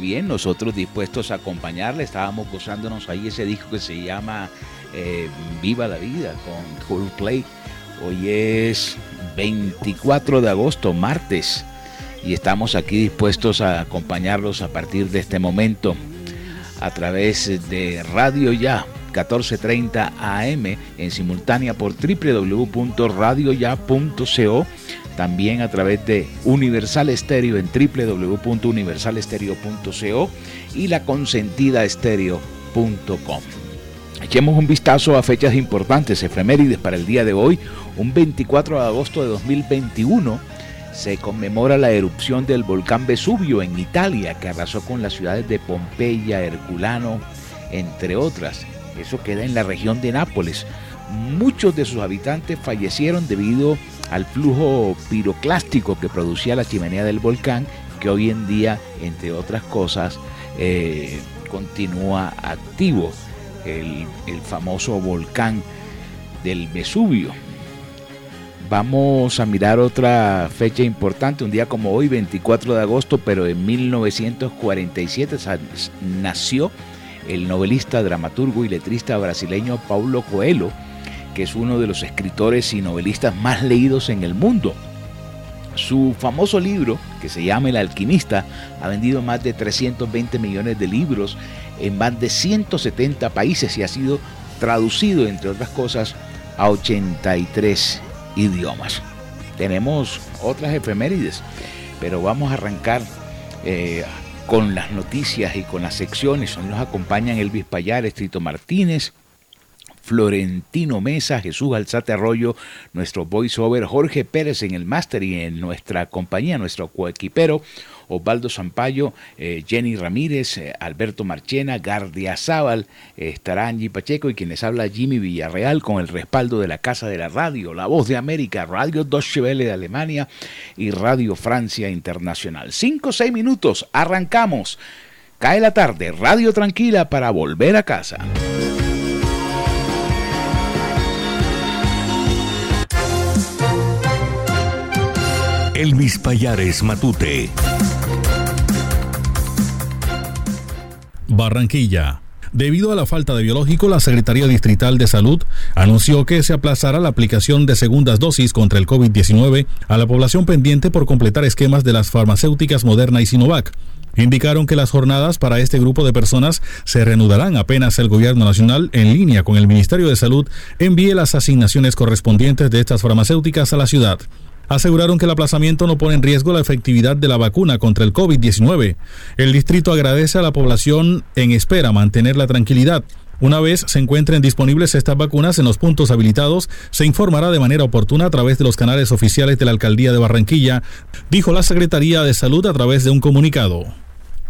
Nosotros dispuestos a acompañarle. Estábamos gozándonos ahí ese disco que se llama eh, Viva la Vida con Coldplay. Hoy es 24 de agosto, martes, y estamos aquí dispuestos a acompañarlos a partir de este momento a través de Radio Ya 1430 AM en simultánea por www.radioya.co también a través de Universal Estéreo en www.universalestereo.co y la consentida estéreo.com. Echemos un vistazo a fechas importantes, efemérides para el día de hoy. Un 24 de agosto de 2021 se conmemora la erupción del volcán Vesubio en Italia, que arrasó con las ciudades de Pompeya, Herculano, entre otras. Eso queda en la región de Nápoles. Muchos de sus habitantes fallecieron debido a al flujo piroclástico que producía la chimenea del volcán, que hoy en día, entre otras cosas, eh, continúa activo, el, el famoso volcán del Vesubio. Vamos a mirar otra fecha importante, un día como hoy, 24 de agosto, pero en 1947 nació el novelista, dramaturgo y letrista brasileño Paulo Coelho, que es uno de los escritores y novelistas más leídos en el mundo. Su famoso libro, que se llama El alquimista, ha vendido más de 320 millones de libros en más de 170 países y ha sido traducido, entre otras cosas, a 83 idiomas. Tenemos otras efemérides, pero vamos a arrancar eh, con las noticias y con las secciones. Nos acompañan Elvis Payar, Estrito Martínez, Florentino Mesa, Jesús Alzate Arroyo, nuestro voiceover, Jorge Pérez en el máster y en nuestra compañía, nuestro coequipero, Osvaldo Zampayo, eh, Jenny Ramírez, eh, Alberto Marchena, Gardia Zaval, eh, estará Angie Pacheco y quien les habla Jimmy Villarreal con el respaldo de la Casa de la Radio, La Voz de América, Radio Deutsche Welle de Alemania y Radio Francia Internacional. Cinco o seis minutos, arrancamos. Cae la tarde, Radio Tranquila para volver a casa. Elvis Payares Matute. Barranquilla. Debido a la falta de biológico, la Secretaría Distrital de Salud anunció que se aplazará la aplicación de segundas dosis contra el COVID-19 a la población pendiente por completar esquemas de las farmacéuticas Moderna y Sinovac. Indicaron que las jornadas para este grupo de personas se reanudarán apenas el Gobierno Nacional, en línea con el Ministerio de Salud, envíe las asignaciones correspondientes de estas farmacéuticas a la ciudad aseguraron que el aplazamiento no pone en riesgo la efectividad de la vacuna contra el COVID-19. El distrito agradece a la población en espera mantener la tranquilidad. Una vez se encuentren disponibles estas vacunas en los puntos habilitados, se informará de manera oportuna a través de los canales oficiales de la Alcaldía de Barranquilla, dijo la Secretaría de Salud a través de un comunicado.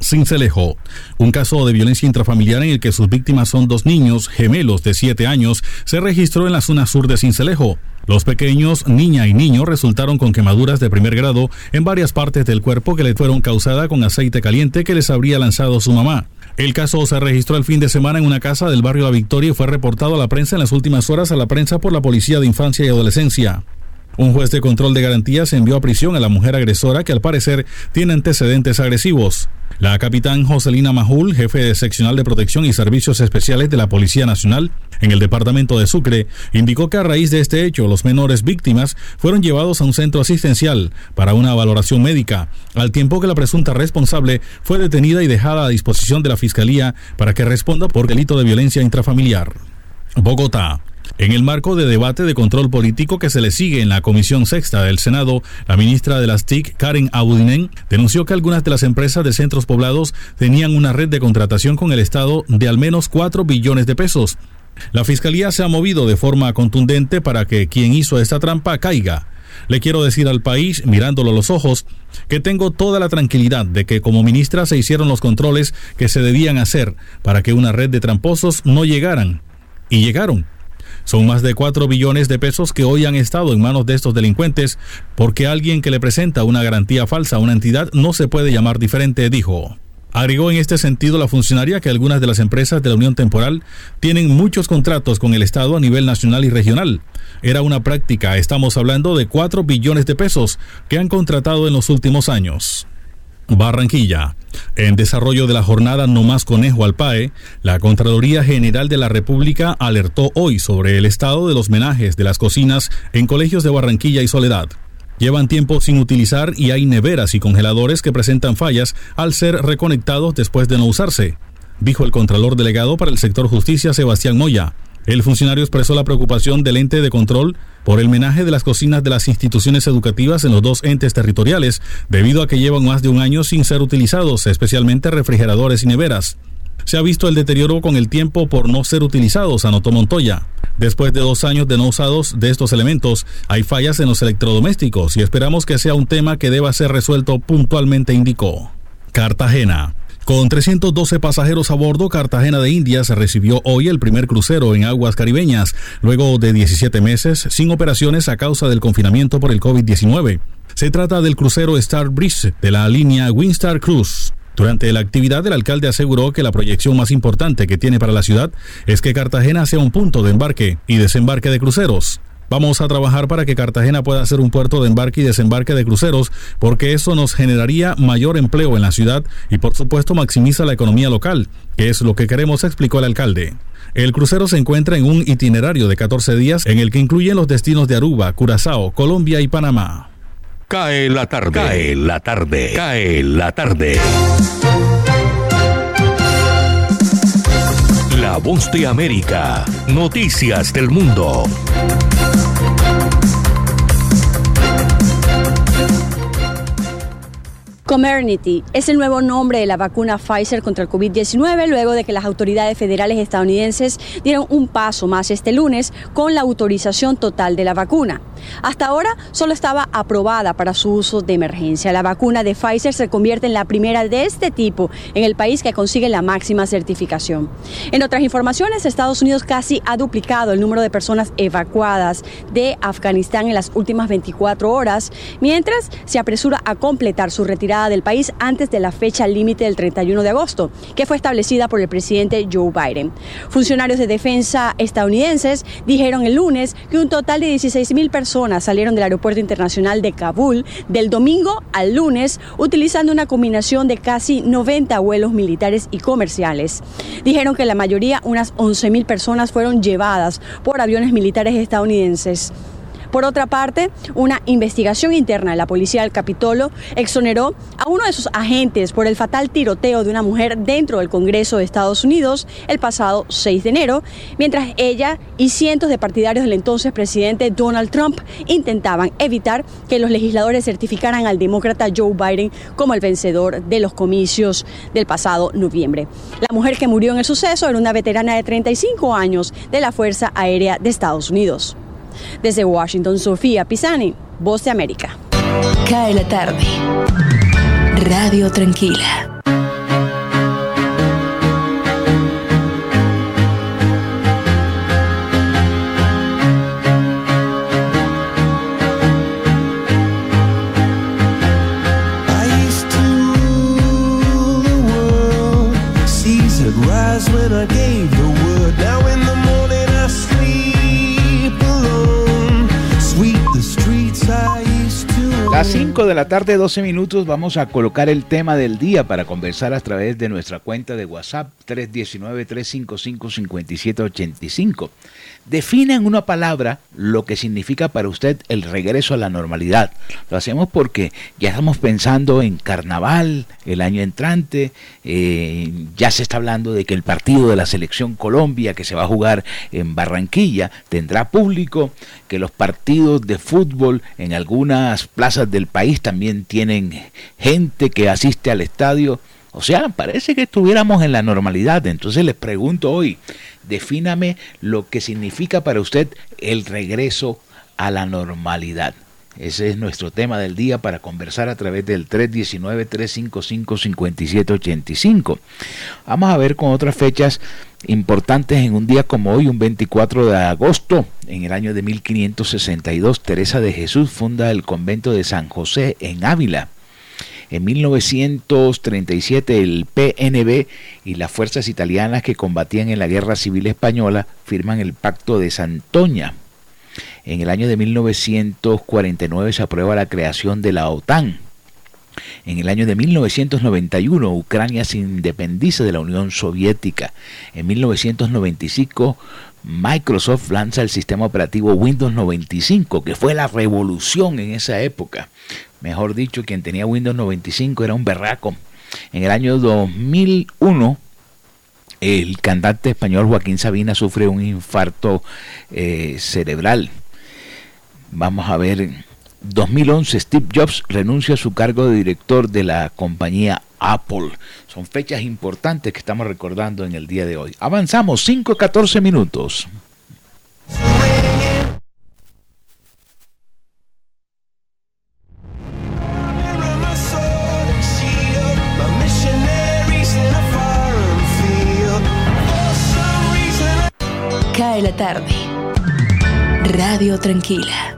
Cincelejo, un caso de violencia intrafamiliar en el que sus víctimas son dos niños gemelos de 7 años, se registró en la zona sur de Cincelejo. Los pequeños, niña y niño, resultaron con quemaduras de primer grado en varias partes del cuerpo que le fueron causadas con aceite caliente que les habría lanzado su mamá. El caso se registró el fin de semana en una casa del barrio La Victoria y fue reportado a la prensa en las últimas horas a la prensa por la Policía de Infancia y Adolescencia. Un juez de control de garantías envió a prisión a la mujer agresora que al parecer tiene antecedentes agresivos. La capitán Joselina Majul, jefe de seccional de protección y servicios especiales de la Policía Nacional en el departamento de Sucre, indicó que a raíz de este hecho los menores víctimas fueron llevados a un centro asistencial para una valoración médica, al tiempo que la presunta responsable fue detenida y dejada a disposición de la Fiscalía para que responda por delito de violencia intrafamiliar. Bogotá. En el marco de debate de control político que se le sigue en la Comisión Sexta del Senado, la ministra de las TIC, Karen Abudinen, denunció que algunas de las empresas de centros poblados tenían una red de contratación con el Estado de al menos 4 billones de pesos. La Fiscalía se ha movido de forma contundente para que quien hizo esta trampa caiga. Le quiero decir al país, mirándolo a los ojos, que tengo toda la tranquilidad de que como ministra se hicieron los controles que se debían hacer para que una red de tramposos no llegaran. Y llegaron. Son más de 4 billones de pesos que hoy han estado en manos de estos delincuentes porque alguien que le presenta una garantía falsa a una entidad no se puede llamar diferente, dijo. Agregó en este sentido la funcionaria que algunas de las empresas de la Unión Temporal tienen muchos contratos con el Estado a nivel nacional y regional. Era una práctica, estamos hablando de 4 billones de pesos que han contratado en los últimos años. Barranquilla. En desarrollo de la jornada No Más Conejo al PAE, la Contraloría General de la República alertó hoy sobre el estado de los menajes de las cocinas en colegios de Barranquilla y Soledad. Llevan tiempo sin utilizar y hay neveras y congeladores que presentan fallas al ser reconectados después de no usarse, dijo el Contralor Delegado para el sector Justicia Sebastián Moya. El funcionario expresó la preocupación del ente de control por el menaje de las cocinas de las instituciones educativas en los dos entes territoriales, debido a que llevan más de un año sin ser utilizados, especialmente refrigeradores y neveras. Se ha visto el deterioro con el tiempo por no ser utilizados, anotó Montoya. Después de dos años de no usados de estos elementos, hay fallas en los electrodomésticos y esperamos que sea un tema que deba ser resuelto puntualmente, indicó. Cartagena. Con 312 pasajeros a bordo, Cartagena de Indias recibió hoy el primer crucero en aguas caribeñas, luego de 17 meses sin operaciones a causa del confinamiento por el COVID-19. Se trata del crucero Star Breeze de la línea Winstar Cruise. Durante la actividad, el alcalde aseguró que la proyección más importante que tiene para la ciudad es que Cartagena sea un punto de embarque y desembarque de cruceros. Vamos a trabajar para que Cartagena pueda ser un puerto de embarque y desembarque de cruceros, porque eso nos generaría mayor empleo en la ciudad y por supuesto maximiza la economía local, que es lo que queremos, explicó el alcalde. El crucero se encuentra en un itinerario de 14 días en el que incluyen los destinos de Aruba, Curazao, Colombia y Panamá. Cae la tarde, cae la tarde, cae la tarde. La voz de América. Noticias del mundo. Comirnaty es el nuevo nombre de la vacuna Pfizer contra el COVID-19 luego de que las autoridades federales estadounidenses dieron un paso más este lunes con la autorización total de la vacuna. Hasta ahora solo estaba aprobada para su uso de emergencia. La vacuna de Pfizer se convierte en la primera de este tipo en el país que consigue la máxima certificación. En otras informaciones, Estados Unidos casi ha duplicado el número de personas evacuadas de Afganistán en las últimas 24 horas, mientras se apresura a completar su retirada del país antes de la fecha límite del 31 de agosto, que fue establecida por el presidente Joe Biden. Funcionarios de defensa estadounidenses dijeron el lunes que un total de 16 mil personas salieron del aeropuerto internacional de Kabul del domingo al lunes utilizando una combinación de casi 90 vuelos militares y comerciales. Dijeron que la mayoría, unas 11 mil personas, fueron llevadas por aviones militares estadounidenses. Por otra parte, una investigación interna de la policía del Capitolo exoneró a uno de sus agentes por el fatal tiroteo de una mujer dentro del Congreso de Estados Unidos el pasado 6 de enero, mientras ella y cientos de partidarios del entonces presidente Donald Trump intentaban evitar que los legisladores certificaran al demócrata Joe Biden como el vencedor de los comicios del pasado noviembre. La mujer que murió en el suceso era una veterana de 35 años de la Fuerza Aérea de Estados Unidos. Desde Washington, Sofía Pisani, Voz de América. Cae la tarde. Radio Tranquila. Las 5 de la tarde, 12 minutos, vamos a colocar el tema del día para conversar a través de nuestra cuenta de WhatsApp 319-355-5785. Defina en una palabra lo que significa para usted el regreso a la normalidad. Lo hacemos porque ya estamos pensando en carnaval el año entrante, eh, ya se está hablando de que el partido de la selección Colombia que se va a jugar en Barranquilla tendrá público, que los partidos de fútbol en algunas plazas del país también tienen gente que asiste al estadio. O sea, parece que estuviéramos en la normalidad. Entonces les pregunto hoy, defíname lo que significa para usted el regreso a la normalidad. Ese es nuestro tema del día para conversar a través del 319-355-5785. Vamos a ver con otras fechas importantes en un día como hoy, un 24 de agosto, en el año de 1562, Teresa de Jesús funda el convento de San José en Ávila. En 1937 el PNB y las fuerzas italianas que combatían en la Guerra Civil Española firman el Pacto de Santoña. En el año de 1949 se aprueba la creación de la OTAN. En el año de 1991 Ucrania se independiza de la Unión Soviética. En 1995 Microsoft lanza el sistema operativo Windows 95, que fue la revolución en esa época. Mejor dicho, quien tenía Windows 95 era un berraco. En el año 2001 el cantante español Joaquín Sabina sufre un infarto eh, cerebral. Vamos a ver, 2011 Steve Jobs renuncia a su cargo de director de la compañía Apple. Son fechas importantes que estamos recordando en el día de hoy. Avanzamos 5 14 minutos. Cae la tarde. Radio Tranquila.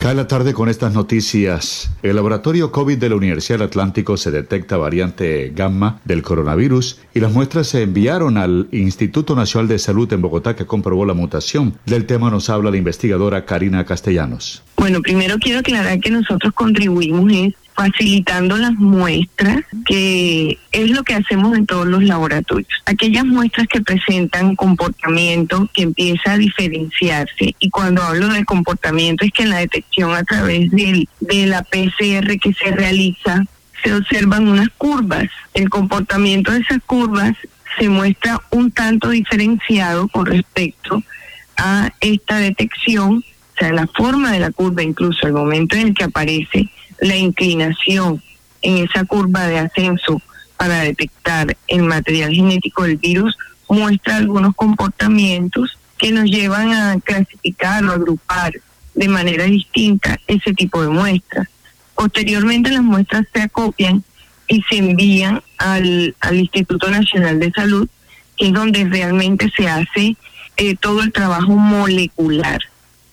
Cae la tarde con estas noticias. El laboratorio COVID de la Universidad Atlántico se detecta variante gamma del coronavirus y las muestras se enviaron al Instituto Nacional de Salud en Bogotá que comprobó la mutación. Del tema nos habla la investigadora Karina Castellanos. Bueno, primero quiero aclarar que nosotros contribuimos es facilitando las muestras, que es lo que hacemos en todos los laboratorios. Aquellas muestras que presentan comportamiento que empieza a diferenciarse. Y cuando hablo de comportamiento es que en la detección a través del, de la PCR que se realiza se observan unas curvas. El comportamiento de esas curvas se muestra un tanto diferenciado con respecto a esta detección, o sea, la forma de la curva, incluso el momento en el que aparece la inclinación en esa curva de ascenso para detectar el material genético del virus, muestra algunos comportamientos que nos llevan a clasificar o agrupar de manera distinta ese tipo de muestras. Posteriormente las muestras se acopian y se envían al, Instituto Nacional de Salud, que es donde realmente se hace eh, todo el trabajo molecular,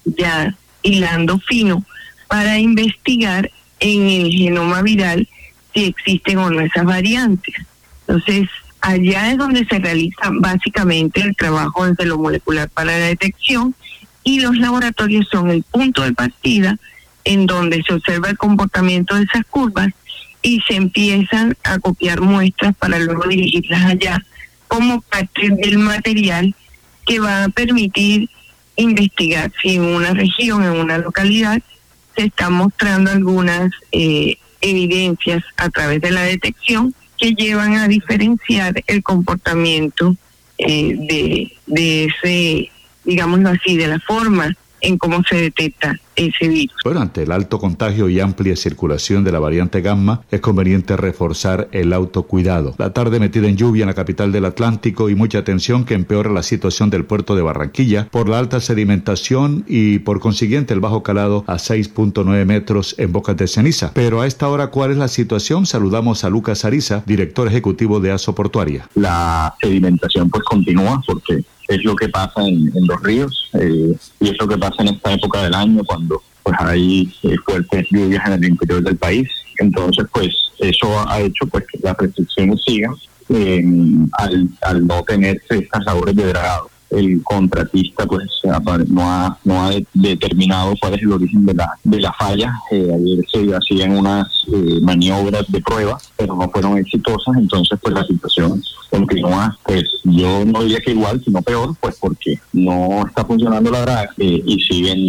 ya hilando fino, para investigar en el genoma viral si existen o no esas variantes. Entonces, allá es donde se realiza básicamente el trabajo desde lo molecular para la detección y los laboratorios son el punto de partida en donde se observa el comportamiento de esas curvas y se empiezan a copiar muestras para luego dirigirlas allá como parte del material que va a permitir investigar si en una región, en una localidad, se están mostrando algunas eh, evidencias a través de la detección que llevan a diferenciar el comportamiento eh, de, de ese, digámoslo así, de la forma en cómo se detecta ese virus. Bueno, ante el alto contagio y amplia circulación de la variante gamma, es conveniente reforzar el autocuidado. La tarde metida en lluvia en la capital del Atlántico y mucha tensión que empeora la situación del puerto de Barranquilla por la alta sedimentación y por consiguiente el bajo calado a 6.9 metros en Bocas de Ceniza. Pero a esta hora, ¿cuál es la situación? Saludamos a Lucas Ariza, director ejecutivo de ASO Portuaria. La sedimentación pues continúa porque es lo que pasa en, los ríos eh, y es lo que pasa en esta época del año cuando pues hay eh, fuertes lluvias en el interior del país. Entonces, pues eso ha hecho pues que las restricciones sigan eh, al, al no tener estas labores de dragado. El contratista pues no ha, no ha de- determinado cuál es el origen de la, de la falla. Eh, ayer se hacían unas eh, maniobras de prueba, pero no fueron exitosas, entonces pues la situación continúa, pues yo no diría que igual, sino peor, pues porque no está funcionando la draga eh, y siguen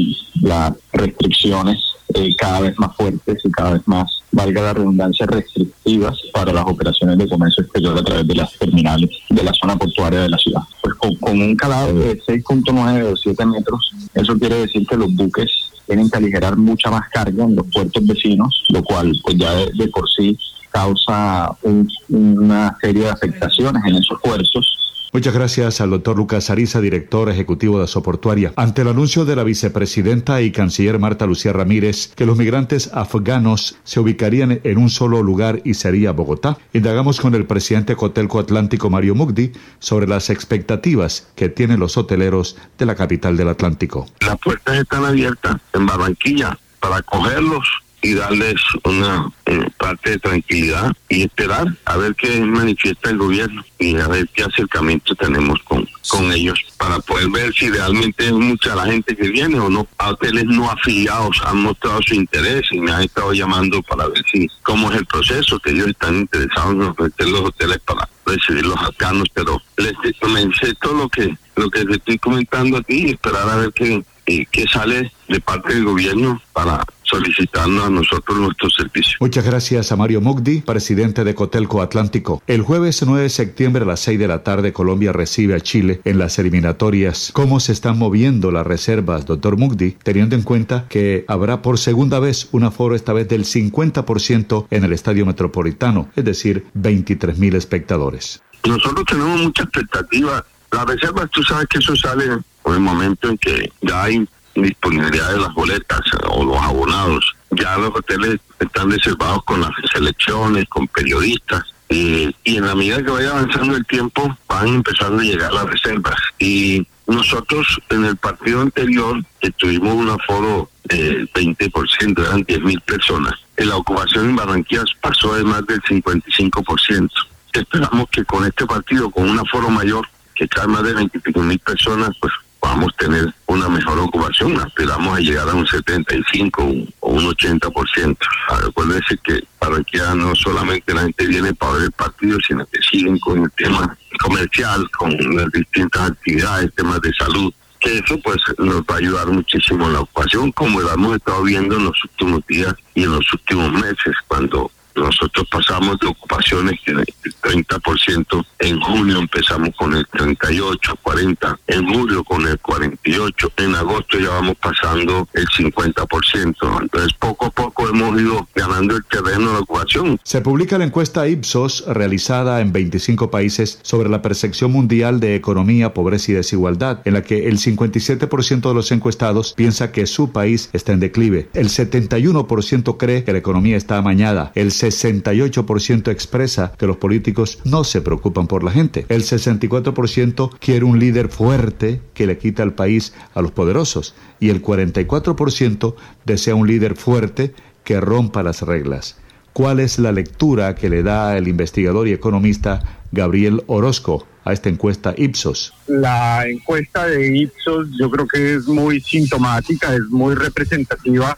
las restricciones eh, cada vez más fuertes y cada vez más, valga la redundancia, restrictivas para las operaciones de comercio exterior a través de las terminales de la zona portuaria de la ciudad. Pues con, un calado de 6.9 o 7 metros, eso quiere decir que los buques tienen que aligerar mucha más carga en los puertos vecinos, lo cual pues ya de, de por sí causa un- una serie de afectaciones en esos puertos Muchas gracias al doctor Lucas Ariza, director ejecutivo de Soportuaria. Ante el anuncio de la vicepresidenta y canciller Marta Lucía Ramírez que los migrantes afganos se ubicarían en un solo lugar y sería Bogotá, indagamos con el presidente Cotelco Atlántico Mario Mugdi sobre las expectativas que tienen los hoteleros de la capital del Atlántico. las puertas están abiertas en Barranquilla para acogerlos y darles una eh, parte de tranquilidad y esperar a ver qué manifiesta el gobierno y a ver qué acercamiento tenemos con, con ellos para poder ver si realmente es mucha la gente que viene o no. A hoteles no afiliados han mostrado su interés y me han estado llamando para ver si cómo es el proceso, que ellos están interesados en ofrecer los hoteles para recibir los afganos, pero les comencé todo lo que lo que te estoy comentando a ti y esperar a ver qué, eh, qué sale de parte del gobierno para solicitarnos a nosotros nuestros servicios. Muchas gracias a Mario Mugdi, presidente de Cotelco Atlántico. El jueves 9 de septiembre a las 6 de la tarde Colombia recibe a Chile en las eliminatorias. ¿Cómo se están moviendo las reservas, doctor Mugdi, teniendo en cuenta que habrá por segunda vez un aforo esta vez del 50% en el Estadio Metropolitano, es decir, 23 mil espectadores? Nosotros tenemos mucha expectativa. Las reservas, tú sabes que eso sale en el momento en que ya hay disponibilidad de las boletas o los abonados. Ya los hoteles están reservados con las selecciones, con periodistas. eh, y en la medida que vaya avanzando el tiempo, van empezando a llegar las reservas. Y nosotros en el partido anterior, tuvimos un aforo del 20%, eran 10 mil personas, en la ocupación en Barranquilla pasó de más del 55%. Esperamos que con este partido, con un aforo mayor, que cae más de 25 mil personas, pues a tener una mejor ocupación. Aspiramos a llegar a un 75 un- o un 80%. Acuérdense que Barranquilla no solamente la gente viene para ver el partido, sino que siguen con el tema comercial, con las distintas actividades, temas de salud. Que eso pues nos va a ayudar muchísimo en la ocupación, como lo hemos estado viendo en los últimos días y en los últimos meses, cuando nosotros pasamos de ocupaciones que el 30%, en junio empezamos con el 38, 40, en julio con el 48, en agosto ya vamos pasando el 50%. Entonces poco a poco hemos ido ganando el terreno de la ocupación. Se publica la encuesta Ipsos realizada en 25 países sobre la percepción mundial de economía, pobreza y desigualdad, en la que el 57% de los encuestados piensa que su país está en declive, el 71% cree que la economía está amañada, el 68% expresa que los políticos no se preocupan por la gente. El 64% quiere un líder fuerte que le quita el país a los poderosos. Y el 44% desea un líder fuerte que rompa las reglas. ¿Cuál es la lectura que le da el investigador y economista Gabriel Orozco a esta encuesta Ipsos? La encuesta de Ipsos yo creo que es muy sintomática, es muy representativa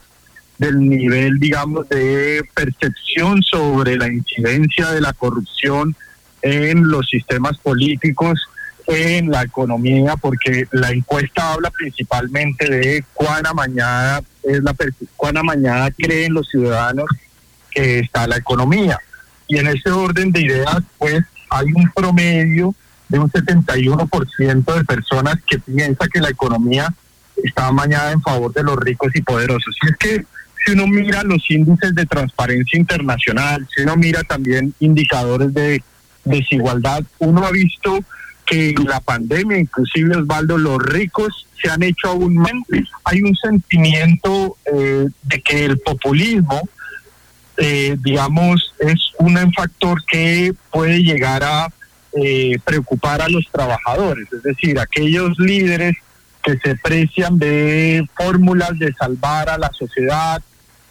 del nivel, digamos, de percepción sobre la incidencia de la corrupción en los sistemas políticos, en la economía, porque la encuesta habla principalmente de cuán amañada es la cuán amañada creen los ciudadanos que está la economía. Y en ese orden de ideas, pues hay un promedio de un 71% de personas que piensa que la economía está amañada en favor de los ricos y poderosos. Y es que si uno mira los índices de transparencia internacional, si uno mira también indicadores de desigualdad, uno ha visto que la pandemia, inclusive Osvaldo, los ricos se han hecho aún más. Hay un sentimiento eh, de que el populismo, eh, digamos, es un factor que puede llegar a eh, preocupar a los trabajadores, es decir, aquellos líderes que se precian de fórmulas de salvar a la sociedad,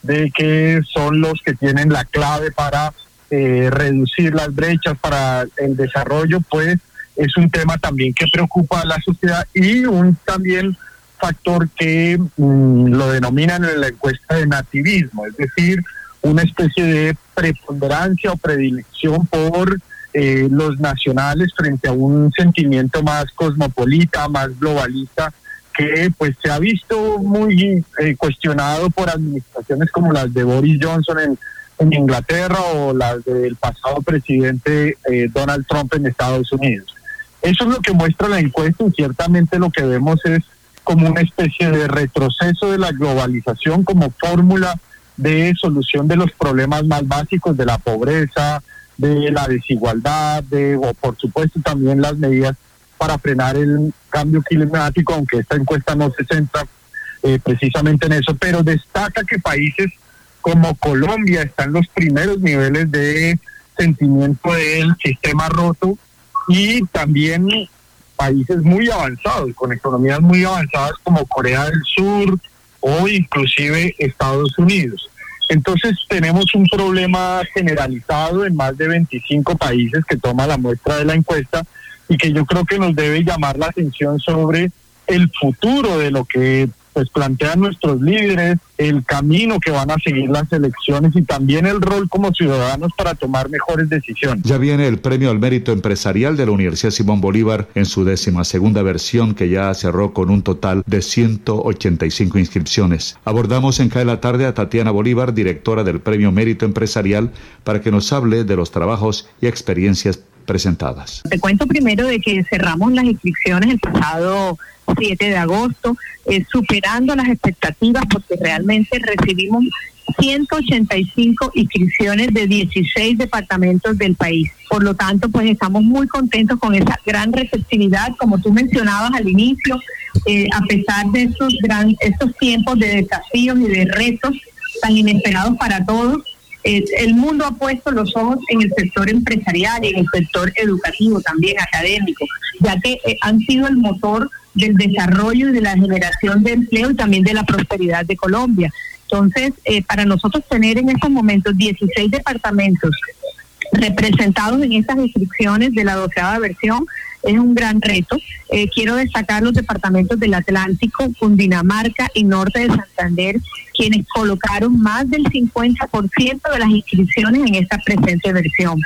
de que son los que tienen la clave para eh, reducir las brechas para el desarrollo, pues es un tema también que preocupa a la sociedad y un también factor que mm, lo denominan en la encuesta de nativismo, es decir, una especie de preponderancia o predilección por eh, los nacionales frente a un sentimiento más cosmopolita, más globalista, que pues se ha visto muy eh, cuestionado por administraciones como las de Boris Johnson en, en Inglaterra o las del pasado presidente eh, Donald Trump en Estados Unidos. Eso es lo que muestra la encuesta y ciertamente lo que vemos es como una especie de retroceso de la globalización como fórmula de solución de los problemas más básicos de la pobreza, de la desigualdad, de, o por supuesto también las medidas para frenar el cambio climático, aunque esta encuesta no se centra eh, precisamente en eso, pero destaca que países como Colombia están los primeros niveles de sentimiento del sistema roto y también países muy avanzados, con economías muy avanzadas como Corea del Sur o inclusive Estados Unidos. Entonces tenemos un problema generalizado en más de 25 países que toma la muestra de la encuesta y que yo creo que nos debe llamar la atención sobre el futuro de lo que pues plantean nuestros líderes, el camino que van a seguir las elecciones y también el rol como ciudadanos para tomar mejores decisiones. Ya viene el premio al mérito empresarial de la Universidad Simón Bolívar en su décima segunda versión que ya cerró con un total de 185 inscripciones. Abordamos en CAE la tarde a Tatiana Bolívar, directora del premio Mérito Empresarial, para que nos hable de los trabajos y experiencias presentadas. Te cuento primero de que cerramos las inscripciones el pasado 7 de agosto, eh, superando las expectativas porque realmente recibimos 185 inscripciones de 16 departamentos del país. Por lo tanto, pues estamos muy contentos con esa gran receptividad, como tú mencionabas al inicio, eh, a pesar de estos, gran, estos tiempos de desafíos y de retos tan inesperados para todos. Eh, el mundo ha puesto los ojos en el sector empresarial y en el sector educativo también académico, ya que eh, han sido el motor del desarrollo y de la generación de empleo y también de la prosperidad de Colombia. Entonces, eh, para nosotros tener en estos momentos 16 departamentos representados en estas inscripciones de la doceava versión es un gran reto. Eh, quiero destacar los departamentos del Atlántico, Cundinamarca y Norte de Santander, quienes colocaron más del 50% de las inscripciones en esta presente versión.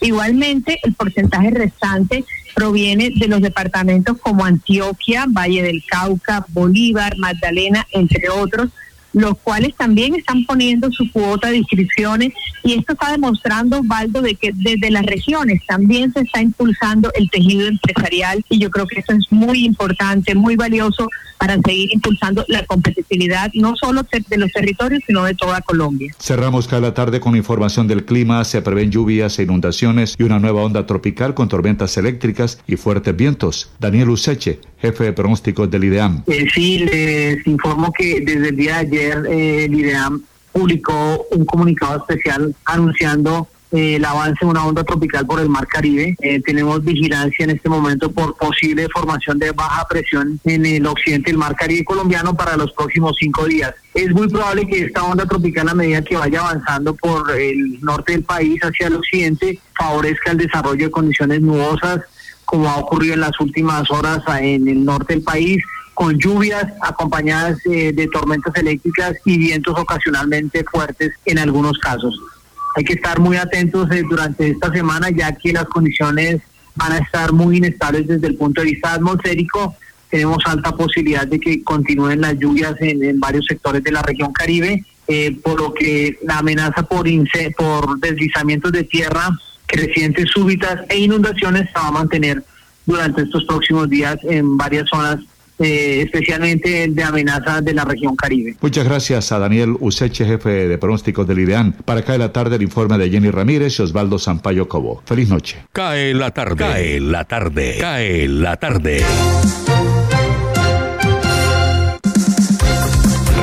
Igualmente, el porcentaje restante proviene de los departamentos como Antioquia, Valle del Cauca, Bolívar, Magdalena, entre otros, los cuales también están poniendo su cuota de inscripciones y esto está demostrando, Valdo, de que desde las regiones también se está impulsando el tejido empresarial y yo creo que eso es muy importante, muy valioso para seguir impulsando la competitividad no solo de los territorios, sino de toda Colombia. Cerramos cada tarde con información del clima. Se prevén lluvias e inundaciones y una nueva onda tropical con tormentas eléctricas y fuertes vientos. Daniel Useche, jefe de pronósticos del IDEAM. Eh, sí, les informo que desde el día de ayer eh, el IDEAM publicó un comunicado especial anunciando eh, el avance de una onda tropical por el Mar Caribe. Eh, tenemos vigilancia en este momento por posible formación de baja presión en el occidente del Mar Caribe colombiano para los próximos cinco días. Es muy probable que esta onda tropical a medida que vaya avanzando por el norte del país hacia el occidente favorezca el desarrollo de condiciones nubosas como ha ocurrido en las últimas horas en el norte del país con lluvias acompañadas eh, de tormentas eléctricas y vientos ocasionalmente fuertes en algunos casos. Hay que estar muy atentos eh, durante esta semana ya que las condiciones van a estar muy inestables desde el punto de vista atmosférico. Tenemos alta posibilidad de que continúen las lluvias en, en varios sectores de la región Caribe, eh, por lo que la amenaza por, por deslizamientos de tierra, crecientes súbitas e inundaciones se va a mantener durante estos próximos días en varias zonas, eh, especialmente de amenaza de la región Caribe. Muchas gracias a Daniel Useche, jefe de pronósticos del IDEAN. Para acá de la tarde el informe de Jenny Ramírez y Osvaldo Sampaio Cobo. Feliz noche. Cae la tarde. Cae la tarde. Cae la tarde.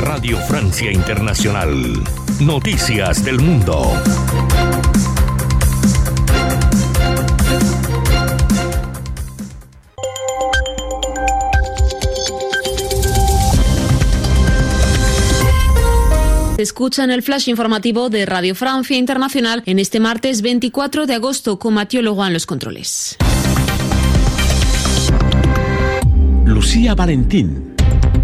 Radio Francia Internacional. Noticias del Mundo. Escuchan el flash informativo de Radio Francia Internacional en este martes 24 de agosto con Mathieu en los controles. Lucía Valentín.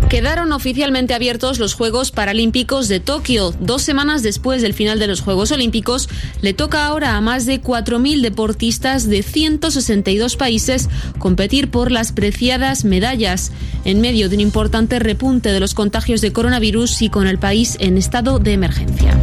Quedaron oficialmente abiertos los Juegos Paralímpicos de Tokio. Dos semanas después del final de los Juegos Olímpicos, le toca ahora a más de 4.000 deportistas de 162 países competir por las preciadas medallas, en medio de un importante repunte de los contagios de coronavirus y con el país en estado de emergencia.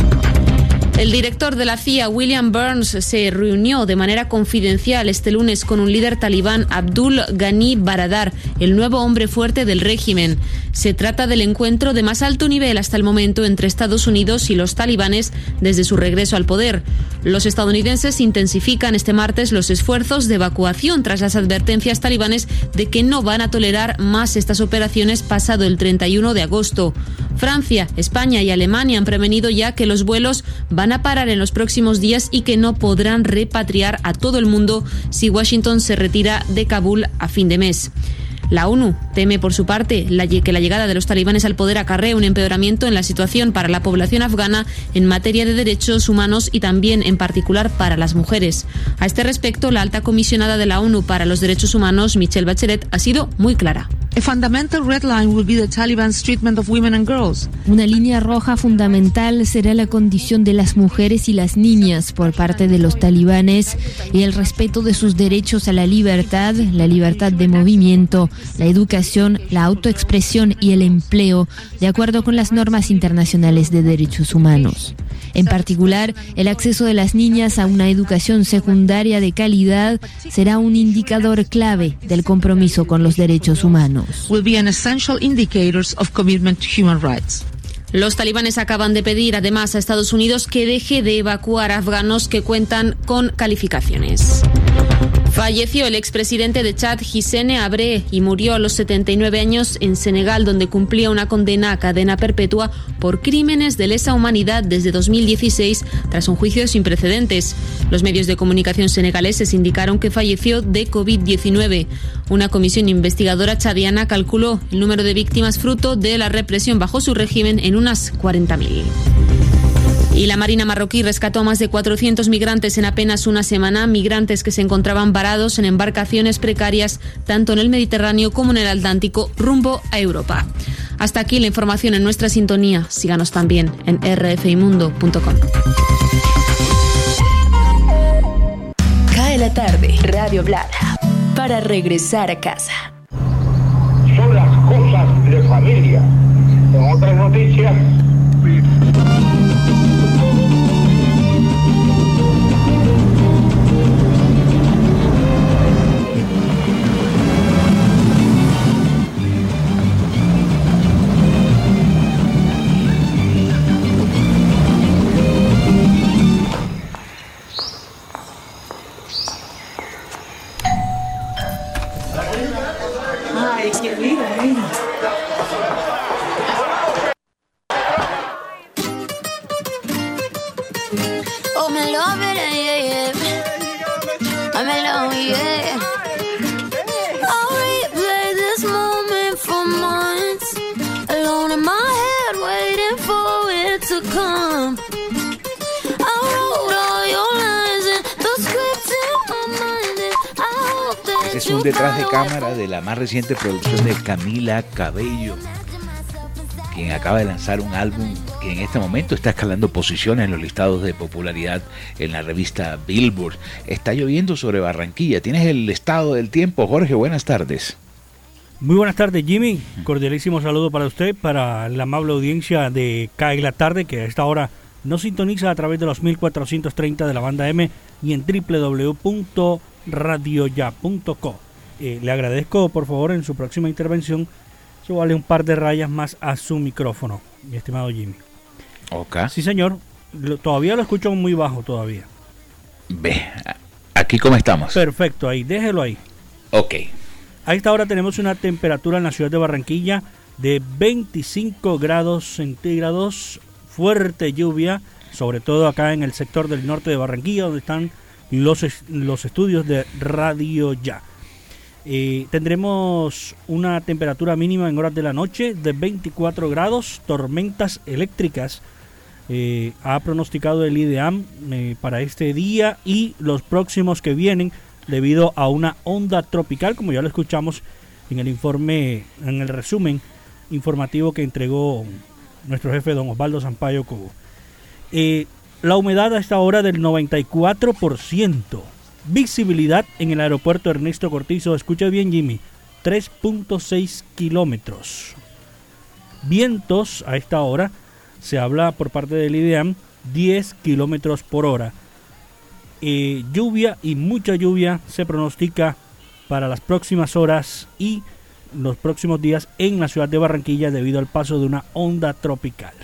El director de la CIA, William Burns, se reunió de manera confidencial este lunes con un líder talibán, Abdul Ghani Baradar, el nuevo hombre fuerte del régimen. Se trata del encuentro de más alto nivel hasta el momento entre Estados Unidos y los talibanes desde su regreso al poder. Los estadounidenses intensifican este martes los esfuerzos de evacuación tras las advertencias talibanes de que no van a tolerar más estas operaciones pasado el 31 de agosto. Francia, España y Alemania han prevenido ya que los vuelos van a parar en los próximos días y que no podrán repatriar a todo el mundo si Washington se retira de Kabul a fin de mes. La ONU teme, por su parte, que la llegada de los talibanes al poder acarree un empeoramiento en la situación para la población afgana en materia de derechos humanos y también, en particular, para las mujeres. A este respecto, la alta comisionada de la ONU para los Derechos Humanos, Michelle Bachelet, ha sido muy clara. Fundamental red line will be the Taliban's treatment of women and girls. Una línea roja fundamental será la condición de las mujeres y las niñas por parte de los talibanes y el respeto de sus derechos a la libertad, la libertad de movimiento, la educación, la autoexpresión y el empleo, de acuerdo con las normas internacionales de derechos humanos. En particular, el acceso de las niñas a una educación secundaria de calidad será un indicador clave del compromiso con los derechos humanos. Will be an essential indicators of commitment to human rights. Los talibanes acaban de pedir además a Estados Unidos que deje de evacuar afganos que cuentan con calificaciones. Falleció el expresidente de Chad, Hissene Abre, y murió a los 79 años en Senegal, donde cumplía una condena a cadena perpetua por crímenes de lesa humanidad desde 2016, tras un juicio sin precedentes. Los medios de comunicación senegaleses indicaron que falleció de COVID-19. Una comisión investigadora chadiana calculó el número de víctimas fruto de la represión bajo su régimen en unas 40.000. Y la Marina marroquí rescató a más de 400 migrantes en apenas una semana, migrantes que se encontraban varados en embarcaciones precarias tanto en el Mediterráneo como en el Atlántico rumbo a Europa. Hasta aquí la información en nuestra sintonía. Síganos también en rfimundo.com. Cae la tarde, Radio Blada, para regresar a casa. son las cosas de familia. En otras noticias, más reciente producción de Camila Cabello, quien acaba de lanzar un álbum que en este momento está escalando posiciones en los listados de popularidad en la revista Billboard. Está lloviendo sobre Barranquilla. ¿Tienes el estado del tiempo, Jorge? Buenas tardes. Muy buenas tardes, Jimmy. Cordialísimo saludo para usted, para la amable audiencia de CAE la tarde, que a esta hora nos sintoniza a través de los 1430 de la banda M y en www.radioya.co. Eh, le agradezco, por favor, en su próxima intervención, vale un par de rayas más a su micrófono, mi estimado Jimmy. Ok. Sí, señor. Lo- todavía lo escucho muy bajo, todavía. Ve, aquí cómo estamos. Perfecto, ahí, déjelo ahí. Ok. A esta hora tenemos una temperatura en la ciudad de Barranquilla de 25 grados centígrados, fuerte lluvia, sobre todo acá en el sector del norte de Barranquilla, donde están los, los estudios de Radio Ya. Tendremos una temperatura mínima en horas de la noche de 24 grados, tormentas eléctricas. eh, ha pronosticado el IDEAM eh, para este día y los próximos que vienen debido a una onda tropical, como ya lo escuchamos en el informe, en el resumen informativo que entregó nuestro jefe don Osvaldo Sampaio Cobo. Eh, la humedad a esta hora del 94%. Visibilidad en el aeropuerto Ernesto Cortizo, escucha bien Jimmy, 3.6 kilómetros. Vientos a esta hora, se habla por parte del IDEAM, 10 kilómetros por hora. Eh, lluvia y mucha lluvia se pronostica para las próximas horas y los próximos días en la ciudad de Barranquilla debido al paso de una onda tropical.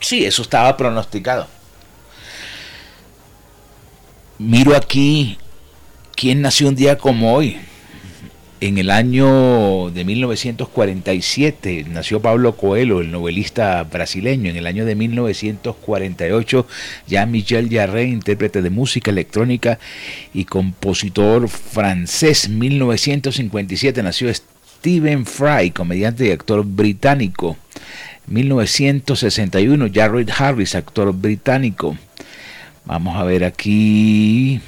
Sí, eso estaba pronosticado. Miro aquí quién nació un día como hoy. En el año de 1947 nació Pablo Coelho, el novelista brasileño. En el año de 1948 Jean-Michel Jarre, intérprete de música electrónica y compositor francés. 1957 nació Stephen Fry, comediante y actor británico. 1961 Jared Harris, actor británico. Vamos a ver aquí.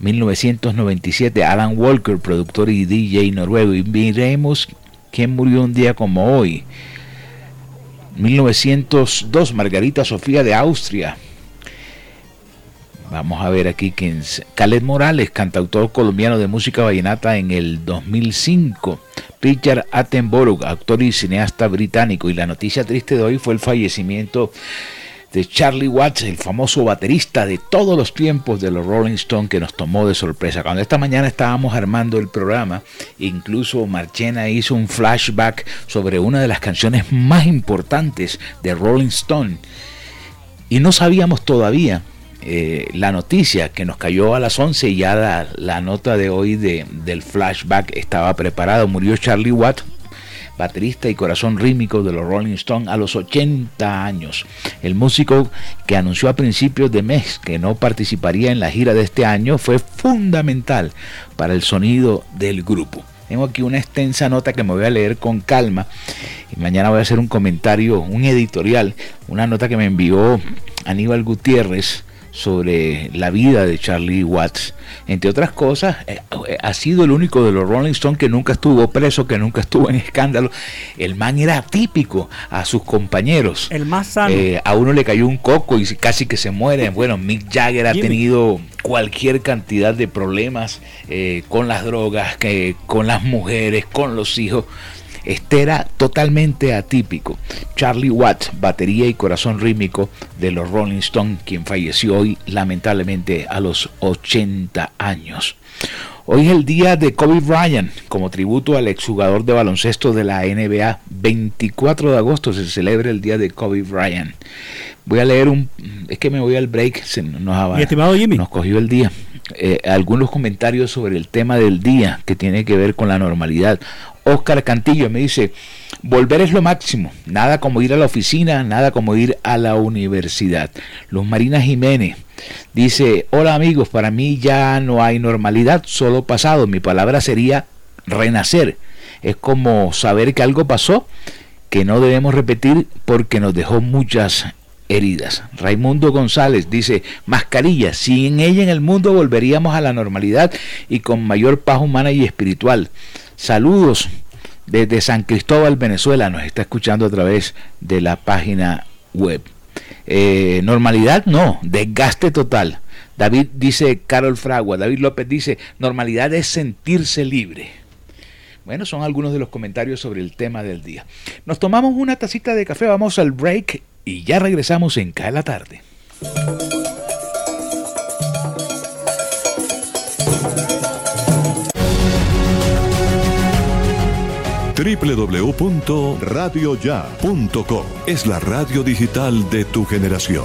1997 Alan Walker, productor y DJ noruego. Y miremos quién murió un día como hoy. 1902 Margarita Sofía de Austria. Vamos a ver aquí quién es. Khaled Morales, cantautor colombiano de música vallenata en el 2005. Richard Attenborough, actor y cineasta británico. Y la noticia triste de hoy fue el fallecimiento Charlie Watts, el famoso baterista de todos los tiempos de los Rolling Stones que nos tomó de sorpresa. Cuando esta mañana estábamos armando el programa, incluso Marchena hizo un flashback sobre una de las canciones más importantes de Rolling Stone. Y no sabíamos todavía eh, la noticia que nos cayó a las 11 y ya la, la nota de hoy de, del flashback estaba preparada. Murió Charlie Watts, baterista y corazón rítmico de los Rolling Stones a los 80 años. El músico que anunció a principios de mes que no participaría en la gira de este año fue fundamental para el sonido del grupo. Tengo aquí una extensa nota que me voy a leer con calma y mañana voy a hacer un comentario, un editorial, una nota que me envió Aníbal Gutiérrez sobre la vida de Charlie Watts. Entre otras cosas, eh, ha sido el único de los Rolling Stones que nunca estuvo preso, que nunca estuvo en escándalo. El man era típico a sus compañeros. El más sano. Eh, a uno le cayó un coco y casi que se muere. Bueno, Mick Jagger ha tenido cualquier cantidad de problemas eh, con las drogas, que, con las mujeres, con los hijos. Este era totalmente atípico. Charlie Watts, batería y corazón rítmico de los Rolling Stones, quien falleció hoy lamentablemente a los 80 años. Hoy es el día de Kobe Bryant, como tributo al exjugador de baloncesto de la NBA. 24 de agosto se celebra el día de Kobe Bryant. Voy a leer un... Es que me voy al break, se nos, Mi estimado Jimmy. nos cogió el día. Eh, algunos comentarios sobre el tema del día que tiene que ver con la normalidad. Oscar Cantillo me dice, Volver es lo máximo, nada como ir a la oficina, nada como ir a la universidad. Luz Marina Jiménez dice, hola amigos, para mí ya no hay normalidad, solo pasado, mi palabra sería renacer. Es como saber que algo pasó que no debemos repetir porque nos dejó muchas heridas. Raimundo González dice, mascarilla, sin ella en el mundo volveríamos a la normalidad y con mayor paz humana y espiritual. Saludos desde San Cristóbal, Venezuela, nos está escuchando a través de la página web. Eh, normalidad no, desgaste total. David dice, Carol Fragua, David López dice, normalidad es sentirse libre. Bueno, son algunos de los comentarios sobre el tema del día. Nos tomamos una tacita de café, vamos al break y ya regresamos en Cae la tarde. www.radioya.com es la radio digital de tu generación.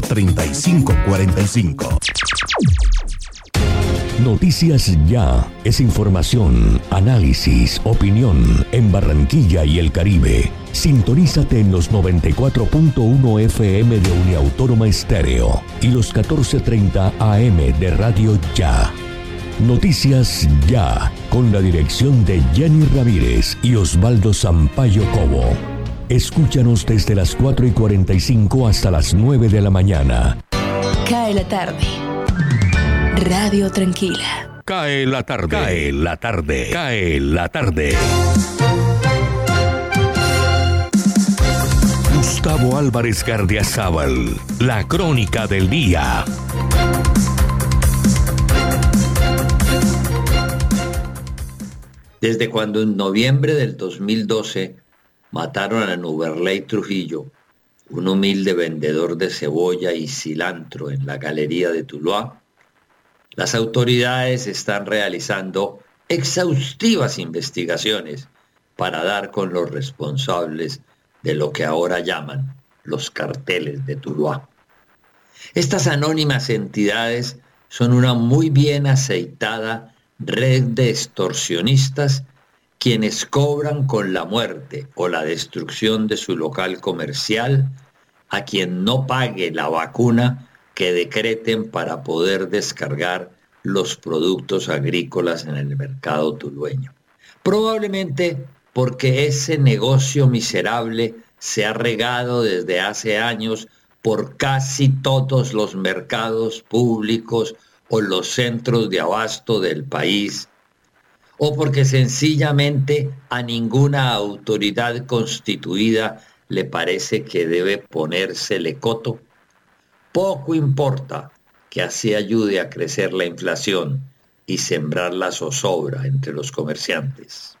315-545-3545. Noticias Ya es información, análisis, opinión en Barranquilla y el Caribe. Sintonízate en los 94.1 FM de Uniautónoma Estéreo y los 14.30 AM de Radio Ya. Noticias Ya, con la dirección de Jenny Ramírez y Osvaldo Sampaio Cobo. Escúchanos desde las 4 y 45 hasta las 9 de la mañana. Cae la tarde. Radio Tranquila. Cae la tarde. Cae la tarde. Cae la tarde. Gustavo Álvarez Gardiazabal. La crónica del día. Desde cuando en noviembre del 2012 mataron a Nuberley Trujillo, un humilde vendedor de cebolla y cilantro en la galería de Tuluá, las autoridades están realizando exhaustivas investigaciones para dar con los responsables de lo que ahora llaman los carteles de Tuluá. Estas anónimas entidades son una muy bien aceitada red de extorsionistas quienes cobran con la muerte o la destrucción de su local comercial a quien no pague la vacuna que decreten para poder descargar los productos agrícolas en el mercado tulueño. Probablemente porque ese negocio miserable se ha regado desde hace años por casi todos los mercados públicos o los centros de abasto del país, o porque sencillamente a ninguna autoridad constituida le parece que debe ponérsele coto. Poco importa que así ayude a crecer la inflación y sembrar la zozobra entre los comerciantes.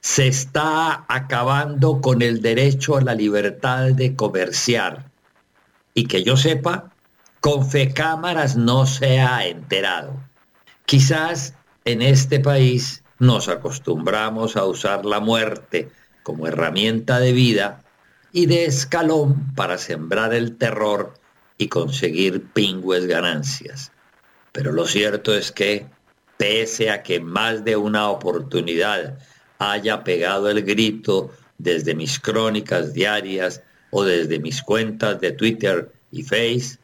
Se está acabando con el derecho a la libertad de comerciar. Y que yo sepa, Confecámaras no se ha enterado. Quizás en este país nos acostumbramos a usar la muerte como herramienta de vida y de escalón para sembrar el terror y conseguir pingües ganancias. Pero lo cierto es que, pese a que más de una oportunidad haya pegado el grito desde mis crónicas diarias o desde mis cuentas de Twitter y Face,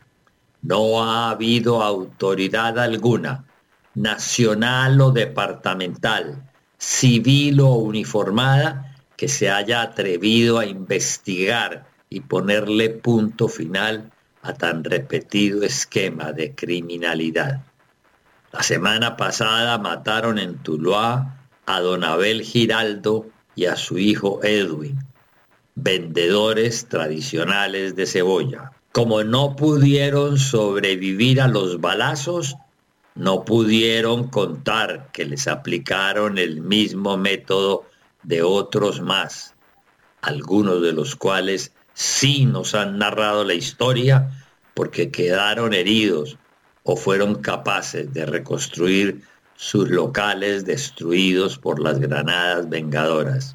no ha habido autoridad alguna, nacional o departamental, civil o uniformada, que se haya atrevido a investigar y ponerle punto final a tan repetido esquema de criminalidad. La semana pasada mataron en Tuluá a don Abel Giraldo y a su hijo Edwin, vendedores tradicionales de cebolla. Como no pudieron sobrevivir a los balazos, no pudieron contar que les aplicaron el mismo método de otros más, algunos de los cuales sí nos han narrado la historia porque quedaron heridos o fueron capaces de reconstruir sus locales destruidos por las granadas vengadoras.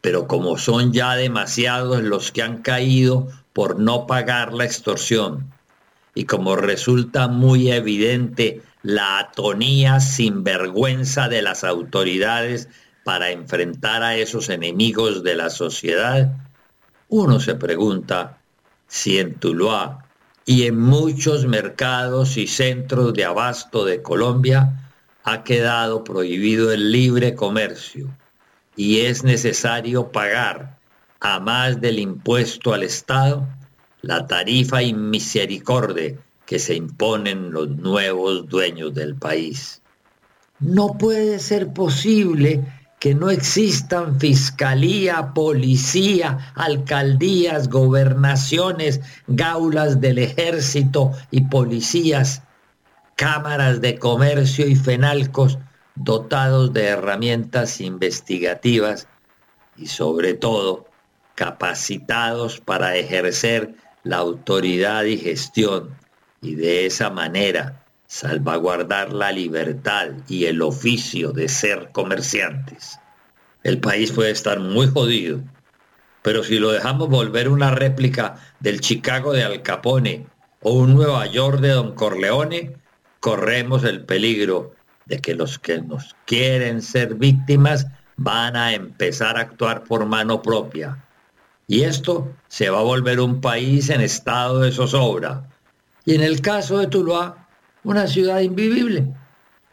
Pero como son ya demasiados los que han caído por no pagar la extorsión, y como resulta muy evidente la atonía sin vergüenza de las autoridades para enfrentar a esos enemigos de la sociedad, uno se pregunta si en Tuluá y en muchos mercados y centros de abasto de Colombia ha quedado prohibido el libre comercio y es necesario pagar, a más del impuesto al Estado, la tarifa inmisericordia que se imponen los nuevos dueños del país. No puede ser posible que no existan fiscalía, policía, alcaldías, gobernaciones, gaulas del ejército y policías, cámaras de comercio y fenalcos dotados de herramientas investigativas y sobre todo capacitados para ejercer la autoridad y gestión y de esa manera salvaguardar la libertad y el oficio de ser comerciantes. El país puede estar muy jodido, pero si lo dejamos volver una réplica del Chicago de Al Capone o un Nueva York de Don Corleone, corremos el peligro de que los que nos quieren ser víctimas van a empezar a actuar por mano propia. Y esto se va a volver un país en estado de zozobra. Y en el caso de Tuluá, una ciudad invivible.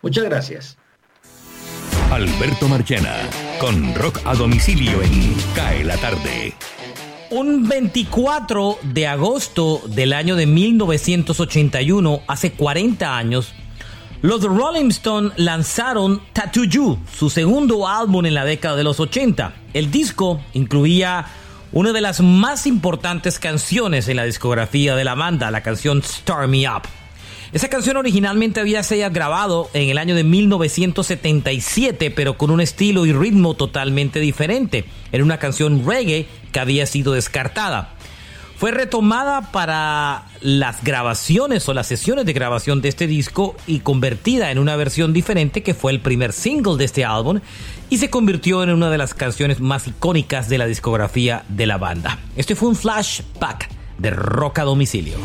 Muchas gracias. Alberto Marchena, con rock a domicilio en Cae la Tarde. Un 24 de agosto del año de 1981, hace 40 años, los Rolling Stones lanzaron Tattoo You, su segundo álbum en la década de los 80. El disco incluía una de las más importantes canciones en la discografía de la banda, la canción Star Me Up. Esa canción originalmente había sido grabado en el año de 1977, pero con un estilo y ritmo totalmente diferente. Era una canción reggae que había sido descartada. Fue retomada para las grabaciones o las sesiones de grabación de este disco y convertida en una versión diferente que fue el primer single de este álbum y se convirtió en una de las canciones más icónicas de la discografía de la banda. Este fue un flashback de rock a domicilio.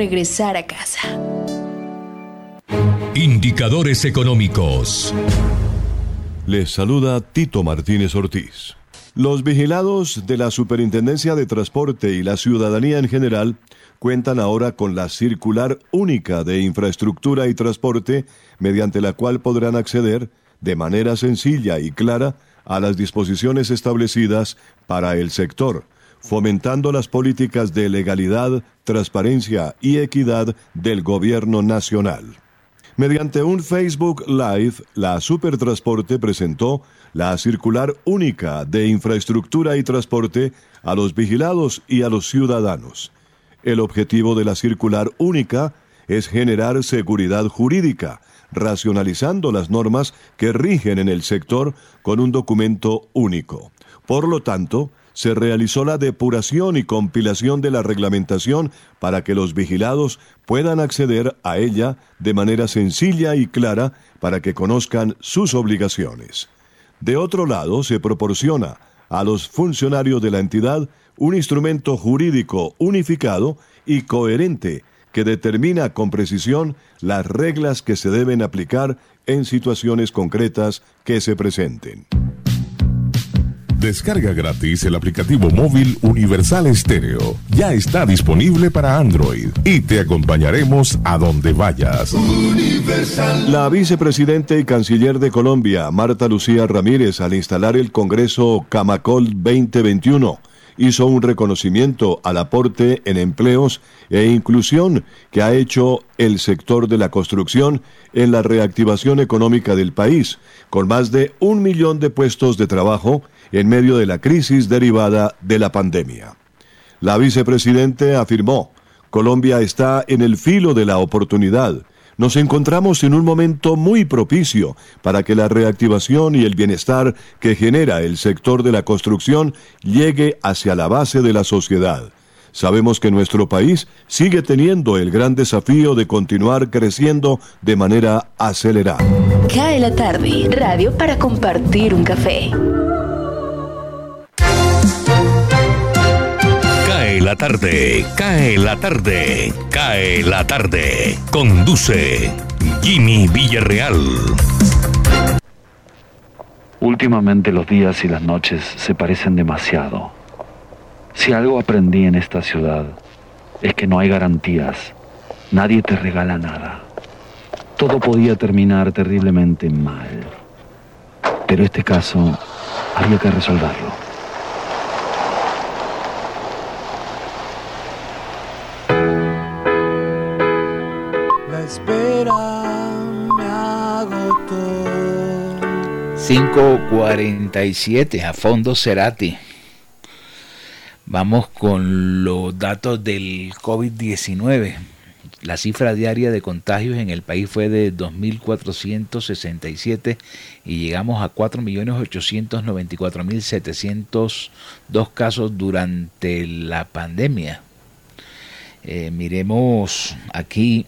Regresar a casa. Indicadores económicos. Les saluda Tito Martínez Ortiz. Los vigilados de la Superintendencia de Transporte y la ciudadanía en general cuentan ahora con la circular única de infraestructura y transporte mediante la cual podrán acceder de manera sencilla y clara a las disposiciones establecidas para el sector, fomentando las políticas de legalidad, transparencia y equidad del gobierno nacional. Mediante un Facebook Live, la Supertransporte presentó la circular única de infraestructura y transporte a los vigilados y a los ciudadanos. El objetivo de la circular única es generar seguridad jurídica, racionalizando las normas que rigen en el sector con un documento único. Por lo tanto, se realizó la depuración y compilación de la reglamentación para que los vigilados puedan acceder a ella de manera sencilla y clara para que conozcan sus obligaciones. De otro lado, se proporciona a los funcionarios de la entidad un instrumento jurídico unificado y coherente que determina con precisión las reglas que se deben aplicar en situaciones concretas que se presenten. Descarga gratis el aplicativo móvil Universal Estéreo. Ya está disponible para Android y te acompañaremos a donde vayas. La vicepresidenta y canciller de Colombia, Marta Lucía Ramírez, al instalar el Congreso Camacol 2021, hizo un reconocimiento al aporte en empleos e inclusión que ha hecho el sector de la construcción en la reactivación económica del país, con más de un millón de puestos de trabajo en medio de la crisis derivada de la pandemia. La vicepresidente afirmó, Colombia está en el filo de la oportunidad. Nos encontramos en un momento muy propicio para que la reactivación y el bienestar que genera el sector de la construcción llegue hacia la base de la sociedad. Sabemos que nuestro país sigue teniendo el gran desafío de continuar creciendo de manera acelerada. Cae la tarde, radio para compartir un café. La tarde, cae la tarde, cae la tarde. Conduce Jimmy Villarreal. Últimamente los días y las noches se parecen demasiado. Si algo aprendí en esta ciudad es que no hay garantías. Nadie te regala nada. Todo podía terminar terriblemente mal. Pero este caso había que resolverlo. 547 a fondo Cerati. Vamos con los datos del COVID-19. La cifra diaria de contagios en el país fue de 2.467 y llegamos a 4.894.702 casos durante la pandemia. Eh, miremos aquí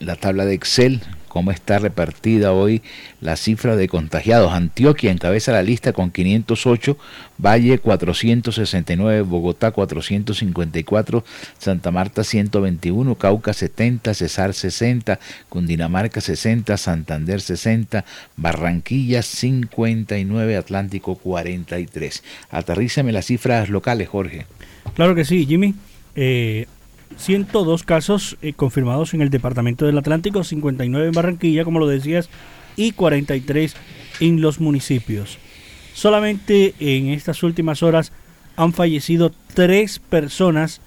la tabla de Excel, cómo está repartida hoy la cifra de contagiados. Antioquia encabeza la lista con 508, Valle 469, Bogotá 454, Santa Marta 121, Cauca 70, Cesar 60, Cundinamarca 60, Santander 60, Barranquilla 59, Atlántico 43. Aterrízame las cifras locales, Jorge. Claro que sí, Jimmy. Eh, 102 casos eh, confirmados en el departamento del Atlántico, 59 en Barranquilla, como lo decías, y 43 en los municipios. Solamente en estas últimas horas han fallecido tres personas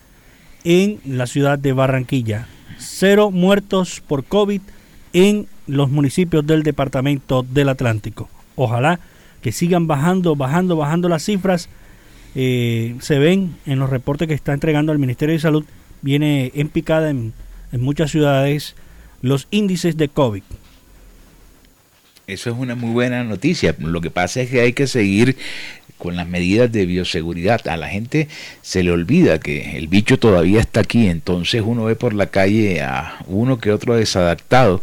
en la ciudad de Barranquilla. Cero muertos por COVID en los municipios del departamento del Atlántico. Ojalá que sigan bajando, bajando, bajando las cifras. Eh, se ven en los reportes que está entregando el Ministerio de Salud viene en picada en, en muchas ciudades los índices de COVID. Eso es una muy buena noticia. Lo que pasa es que hay que seguir con las medidas de bioseguridad. A la gente se le olvida que el bicho todavía está aquí, entonces uno ve por la calle a uno que otro desadaptado.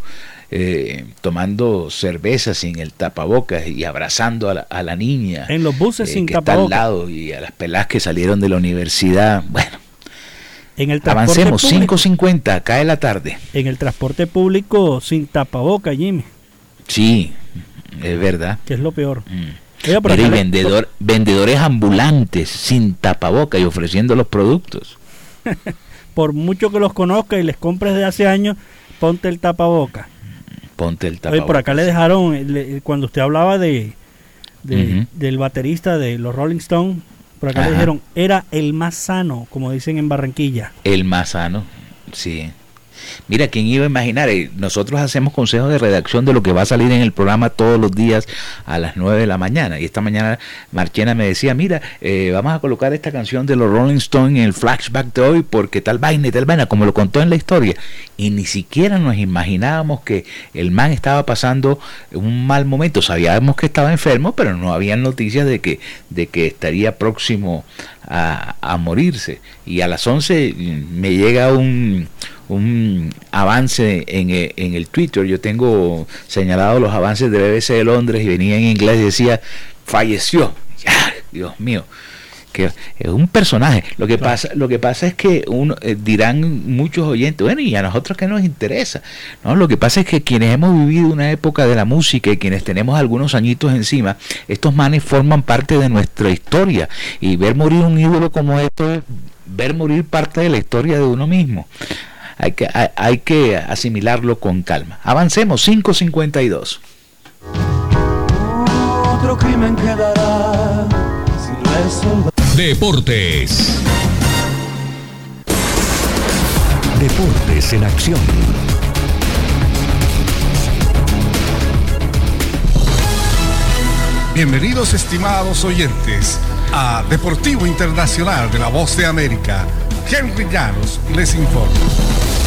eh, tomando cerveza sin el tapabocas y abrazando a la, a la niña En los buses eh, sin que está al tapabocas. lado y a las pelas que salieron de la universidad. Bueno, En el transporte avancemos, público- 5.50, cae la tarde. En el transporte público sin tapaboca, Jimmy, Sí, es verdad. que es lo peor. Oiga, por Mira, y acá le- vendedor, vendedores ambulantes sin tapaboca y ofreciendo los productos. por mucho que los conozca y les compres de hace años, ponte el tapaboca. Ponte el Oye, tapabocas. por acá le dejaron, le- cuando usted hablaba de, del baterista de los Rolling Stones, por acá Ajá. le dijeron, era el más sano, como dicen en Barranquilla. El más sano, sí. Mira, ¿quién iba a imaginar? Eh, Nosotros hacemos consejos de redacción de lo que va a salir en el programa todos los días a las 9 de la mañana. Y esta mañana Marchena me decía, mira, eh, vamos a colocar esta canción de los Rolling Stones en el flashback de hoy porque tal vaina y tal vaina, como lo contó en la historia. Y ni siquiera nos imaginábamos que el man estaba pasando un mal momento. Sabíamos que estaba enfermo, pero no había noticias de que, de que estaría próximo a, morirse. Y a las 11 me llega un, un avance en, e- el Twitter. Yo tengo señalado los avances de BBC de Londres y venía en inglés y decía, falleció. Dios mío. Que es un personaje. Lo que pasa, lo que pasa es que uno, eh, dirán muchos oyentes, bueno, y a nosotros que nos interesa. No, lo que pasa es que quienes hemos vivido una época de la música y quienes tenemos algunos añitos encima, estos manes forman parte de nuestra historia. Y ver morir un ídolo como esto es ver morir parte de la historia de uno mismo. Hay que, hay, hay que asimilarlo con calma. Avancemos, 552. Otro crimen quedará sin resolver. Deportes. Deportes en acción. Bienvenidos estimados oyentes a Deportivo Internacional de la Voz de América. Henry Llanos les informa.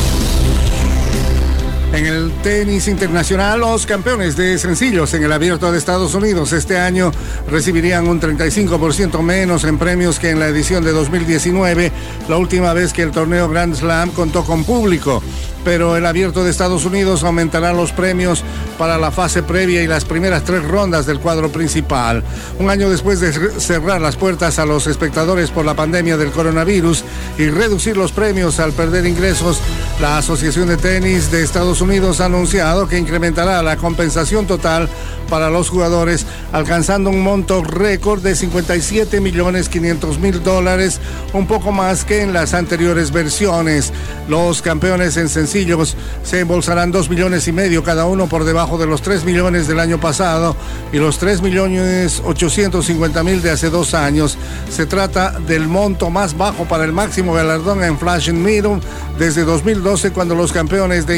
En el tenis internacional, los campeones de sencillos en el abierto de Estados Unidos este año recibirían un 35% menos en premios que en la edición de 2019, la última vez que el torneo Grand Slam contó con público. Pero el abierto de Estados Unidos aumentará los premios para la fase previa y las primeras tres rondas del cuadro principal. Un año después de cerrar las puertas a los espectadores por la pandemia del coronavirus y reducir los premios al perder ingresos, la Asociación de Tenis de Estados Unidos ha anunciado que incrementará la compensación total para los jugadores, alcanzando un monto récord de 57 millones 500 mil dólares, un poco más que en las anteriores versiones. Los campeones en sencillos se embolsarán 2 millones y medio cada uno por debajo de los 3 millones del año pasado y los 3 millones 850 mil de hace dos años. Se trata del monto más bajo para el máximo galardón en Flash and Middle desde 2012 cuando los campeones de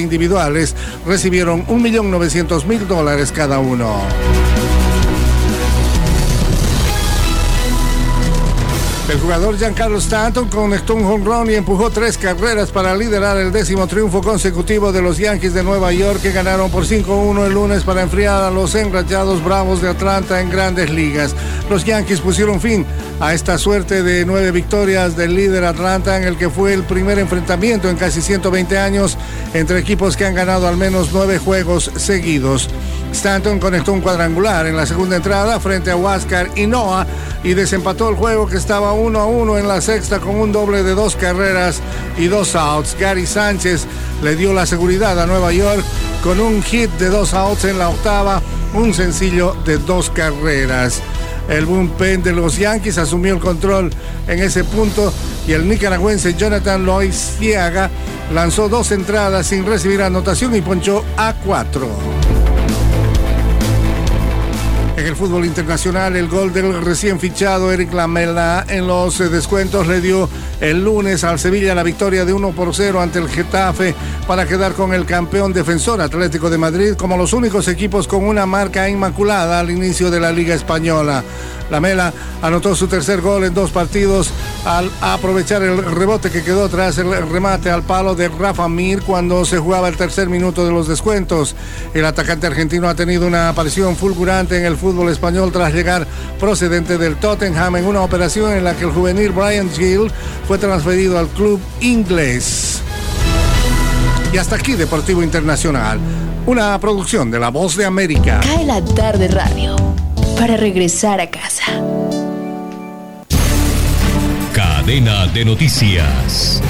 recibieron 1.900.000 dólares cada uno. El jugador Giancarlo Stanton conectó un home run y empujó tres carreras para liderar el décimo triunfo consecutivo de los Yankees de Nueva York que ganaron por 5-1 el lunes para enfriar a los enrachados Bravos de Atlanta en grandes ligas. Los Yankees pusieron fin a esta suerte de nueve victorias del líder Atlanta en el que fue el primer enfrentamiento en casi 120 años entre equipos que han ganado al menos nueve juegos seguidos. Stanton conectó un cuadrangular en la segunda entrada frente a Huáscar y Noah y desempató el juego que estaba 1 a 1 en la sexta con un doble de dos carreras y dos outs. Gary Sánchez le dio la seguridad a Nueva York con un hit de dos outs en la octava, un sencillo de dos carreras. El bullpen de los Yankees asumió el control en ese punto y el nicaragüense Jonathan Loiziaga lanzó dos entradas sin recibir anotación y ponchó a cuatro. El fútbol internacional, el gol del recién fichado Eric Lamela en los eh, descuentos le dio el lunes al Sevilla la victoria de 1 por 0 ante el Getafe para quedar con el campeón defensor Atlético de Madrid como los únicos equipos con una marca inmaculada al inicio de la Liga Española. Lamela anotó su tercer gol en dos partidos al aprovechar el rebote que quedó tras el remate al palo de Rafa Mir cuando se jugaba el tercer minuto de los descuentos. El atacante argentino ha tenido una aparición fulgurante en el fútbol español tras llegar procedente del Tottenham en una operación en la que el juvenil Brian Gill fue transferido al club inglés. Y hasta aquí Deportivo Internacional, una producción de La Voz de América. Cae la tarde radio para regresar a casa. Cadena de noticias.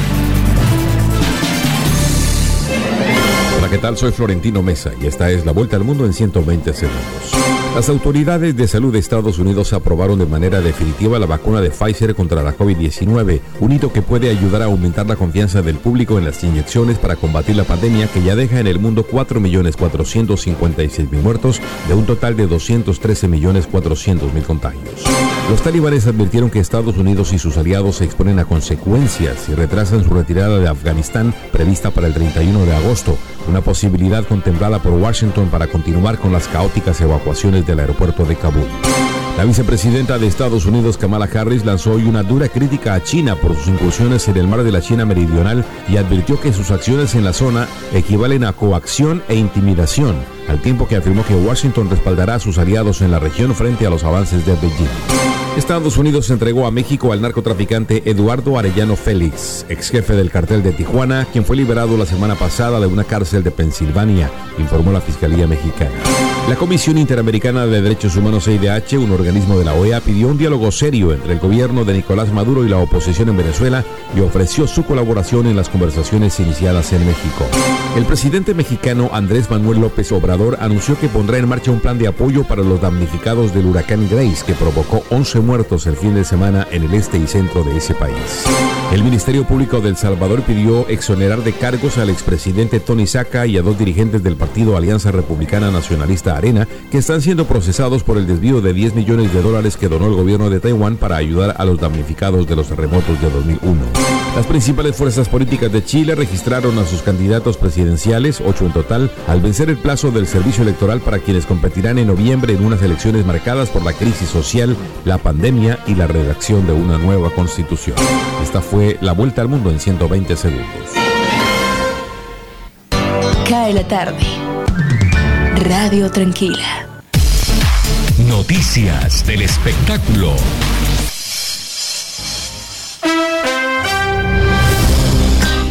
Hola, ¿qué tal? Soy Florentino Mesa y esta es la vuelta al mundo en 120 segundos. Las autoridades de salud de Estados Unidos aprobaron de manera definitiva la vacuna de Pfizer contra la COVID-19, un hito que puede ayudar a aumentar la confianza del público en las inyecciones para combatir la pandemia que ya deja en el mundo 4.456.000 muertos de un total de 213.400.000 contagios. Los talibanes advirtieron que Estados Unidos y sus aliados se exponen a consecuencias si retrasan su retirada de Afganistán prevista para el 31 de agosto, una posibilidad contemplada por Washington para continuar con las caóticas evacuaciones del aeropuerto de Kabul. La vicepresidenta de Estados Unidos, Kamala Harris, lanzó hoy una dura crítica a China por sus incursiones en el mar de la China Meridional y advirtió que sus acciones en la zona equivalen a coacción e intimidación, al tiempo que afirmó que Washington respaldará a sus aliados en la región frente a los avances de Beijing. Estados Unidos entregó a México al narcotraficante Eduardo Arellano Félix, ex jefe del cartel de Tijuana, quien fue liberado la semana pasada de una cárcel de Pensilvania, informó la Fiscalía Mexicana. La Comisión Interamericana de Derechos Humanos EIDH, un organismo de la OEA, pidió un diálogo serio entre el gobierno de Nicolás Maduro y la oposición en Venezuela y ofreció su colaboración en las conversaciones iniciadas en México. El presidente mexicano Andrés Manuel López Obrador anunció que pondrá en marcha un plan de apoyo para los damnificados del huracán Grace que provocó 11 muertos el fin de semana en el este y centro de ese país. El Ministerio Público de El Salvador pidió exonerar de cargos al expresidente Tony Saca y a dos dirigentes del partido Alianza Republicana Nacionalista Arena que están siendo procesados por el desvío de 10 millones de dólares que donó el gobierno de Taiwán para ayudar a los damnificados de los terremotos de 2001. Las principales fuerzas políticas de Chile registraron a sus candidatos presidenciales, ocho en total, al vencer el plazo del servicio electoral para quienes competirán en noviembre en unas elecciones marcadas por la crisis social, la pandemia y la redacción de una nueva constitución. Esta fue la vuelta al mundo en 120 segundos. Cae la tarde. Radio Tranquila. Noticias del espectáculo.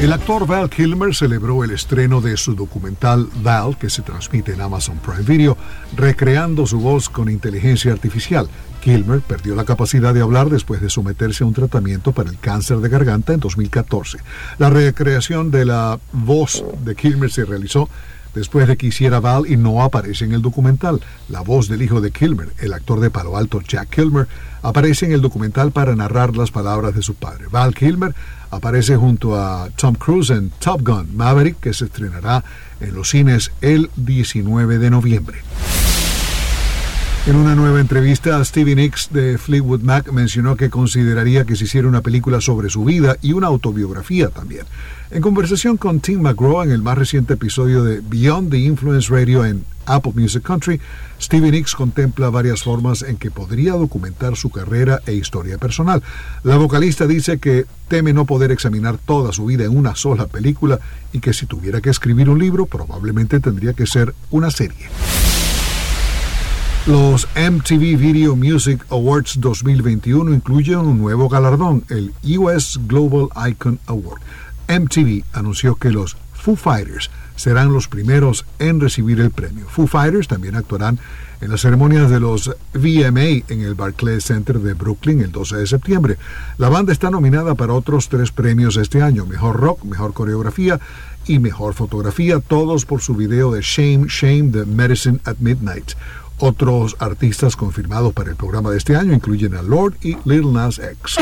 El actor Val Kilmer celebró el estreno de su documental Val, que se transmite en Amazon Prime Video, recreando su voz con inteligencia artificial. Kilmer perdió la capacidad de hablar después de someterse a un tratamiento para el cáncer de garganta en 2014. La recreación de la voz de Kilmer se realizó después de que hiciera Val y no aparece en el documental. La voz del hijo de Kilmer, el actor de Palo Alto Jack Kilmer, aparece en el documental para narrar las palabras de su padre. Val Kilmer aparece junto a Tom Cruise en Top Gun Maverick, que se estrenará en los cines el 19 de noviembre. En una nueva entrevista, Stevie Nicks de Fleetwood Mac mencionó que consideraría que se hiciera una película sobre su vida y una autobiografía también. En conversación con Tim McGraw en el más reciente episodio de Beyond the Influence Radio en Apple Music Country, Stevie Nicks contempla varias formas en que podría documentar su carrera e historia personal. La vocalista dice que teme no poder examinar toda su vida en una sola película y que si tuviera que escribir un libro probablemente tendría que ser una serie. Los MTV Video Music Awards 2021 incluyen un nuevo galardón, el US Global Icon Award. MTV anunció que los Foo Fighters serán los primeros en recibir el premio. Foo Fighters también actuarán en las ceremonias de los VMA en el Barclays Center de Brooklyn el 12 de septiembre. La banda está nominada para otros tres premios este año, Mejor Rock, Mejor Coreografía y Mejor Fotografía, todos por su video de Shame, Shame, The Medicine at Midnight. Otros artistas confirmados para el programa de este año incluyen a Lord y Lil Nas X.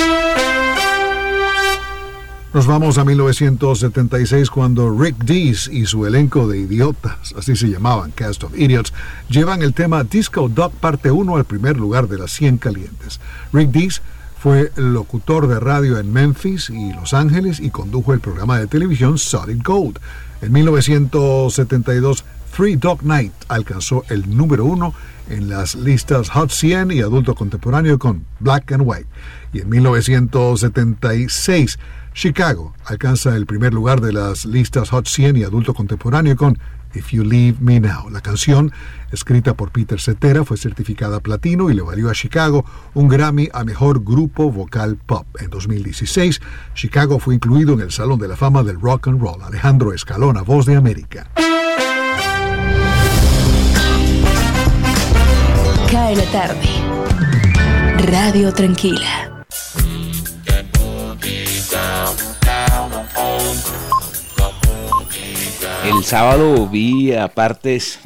Nos vamos a 1976 cuando Rick Dees y su elenco de idiotas, así se llamaban, Cast of Idiots, llevan el tema Disco Dog Parte 1 al primer lugar de las 100 calientes. Rick Dees fue locutor de radio en Memphis y Los Ángeles y condujo el programa de televisión Solid Gold. En 1972, Three Dog Night alcanzó el número uno en las listas Hot 100 y Adulto Contemporáneo con Black and White. Y en 1976, Chicago alcanza el primer lugar de las listas Hot 100 y Adulto Contemporáneo con If You Leave Me Now. La canción, escrita por Peter Cetera, fue certificada platino y le valió a Chicago un Grammy a Mejor Grupo Vocal Pop. En 2016, Chicago fue incluido en el Salón de la Fama del Rock and Roll. Alejandro Escalona, Voz de América. Cae la tarde. Radio Tranquila. El sábado vi a partes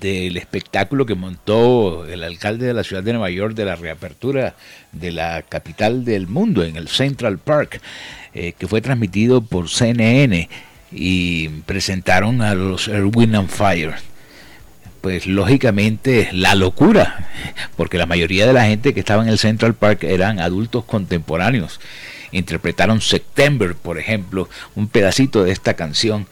del espectáculo que montó el alcalde de la ciudad de Nueva York de la reapertura de la capital del mundo en el Central Park, eh, que fue transmitido por CNN y presentaron a los Erwin and Fire. pues lógicamente la locura, porque la mayoría de la gente que estaba en el Central Park eran adultos contemporáneos. Interpretaron September, por ejemplo, un pedacito de esta canción.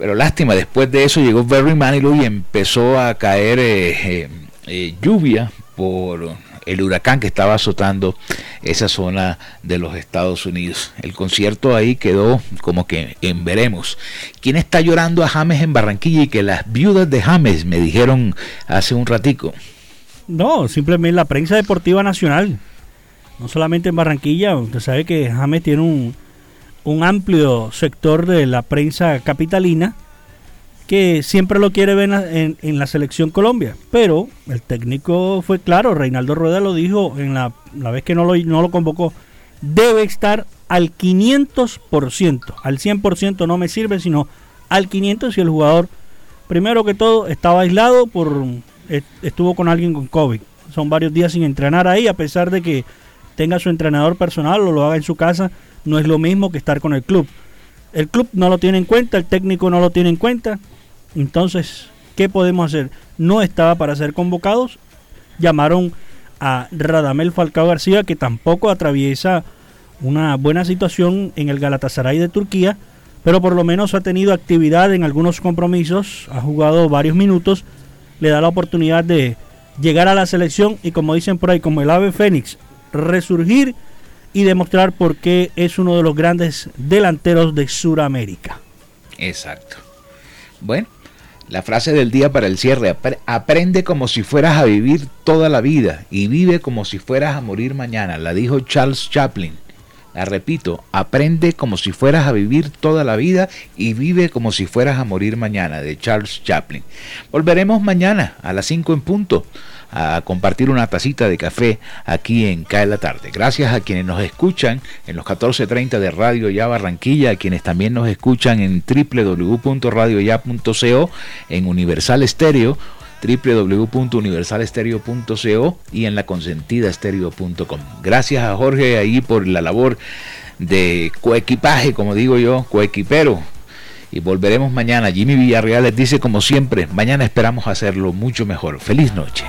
Pero lástima, después de eso llegó Barry Manilow y empezó a caer eh, eh, eh, lluvia por el huracán que estaba azotando esa zona de los Estados Unidos. El concierto ahí quedó como que en veremos. ¿Quién está llorando a James en Barranquilla y que las viudas de James me dijeron hace un ratico? No, simplemente la prensa deportiva nacional. No solamente en Barranquilla, usted sabe que James tiene un, un amplio sector de la prensa capitalina que siempre lo quiere ver en, en, la selección Colombia. Pero el técnico fue claro, Reinaldo Rueda lo dijo en la, la vez que no lo, no lo convocó, debe estar al 500%, al 100% no me sirve, sino al 500% si el jugador, primero que todo, estaba aislado, por estuvo con alguien con COVID. Son varios días sin entrenar ahí, a pesar de que tenga su entrenador personal o lo haga en su casa, no es lo mismo que estar con el club. El club no lo tiene en cuenta, el técnico no lo tiene en cuenta, entonces, ¿qué podemos hacer? No estaba para ser convocados. Llamaron a Radamel Falcao García, que tampoco atraviesa una buena situación en el Galatasaray de Turquía, pero por lo menos ha tenido actividad en algunos compromisos, ha jugado varios minutos, le da la oportunidad de llegar a la selección y como dicen por ahí, como el ave fénix, resurgir y demostrar por qué es uno de los grandes delanteros de Sudamérica. Exacto. Bueno, la frase del día para el cierre, aprende como si fueras a vivir toda la vida y vive como si fueras a morir mañana, la dijo Charles Chaplin. La repito, aprende como si fueras a vivir toda la vida y vive como si fueras a morir mañana, de Charles Chaplin. Volveremos mañana a las 5 en punto a compartir una tacita de café aquí en Cae la Tarde. Gracias a quienes nos escuchan en los 14.30 de Radio Ya Barranquilla, a quienes también nos escuchan en www.radioya.co, en Universal Estéreo www.universalestereo.co y en la consentidaestereo.com. Gracias a Jorge ahí por la labor de coequipaje, como digo yo, coequipero. Y volveremos mañana. Jimmy Villarreal les dice como siempre, mañana esperamos hacerlo mucho mejor. Feliz noche.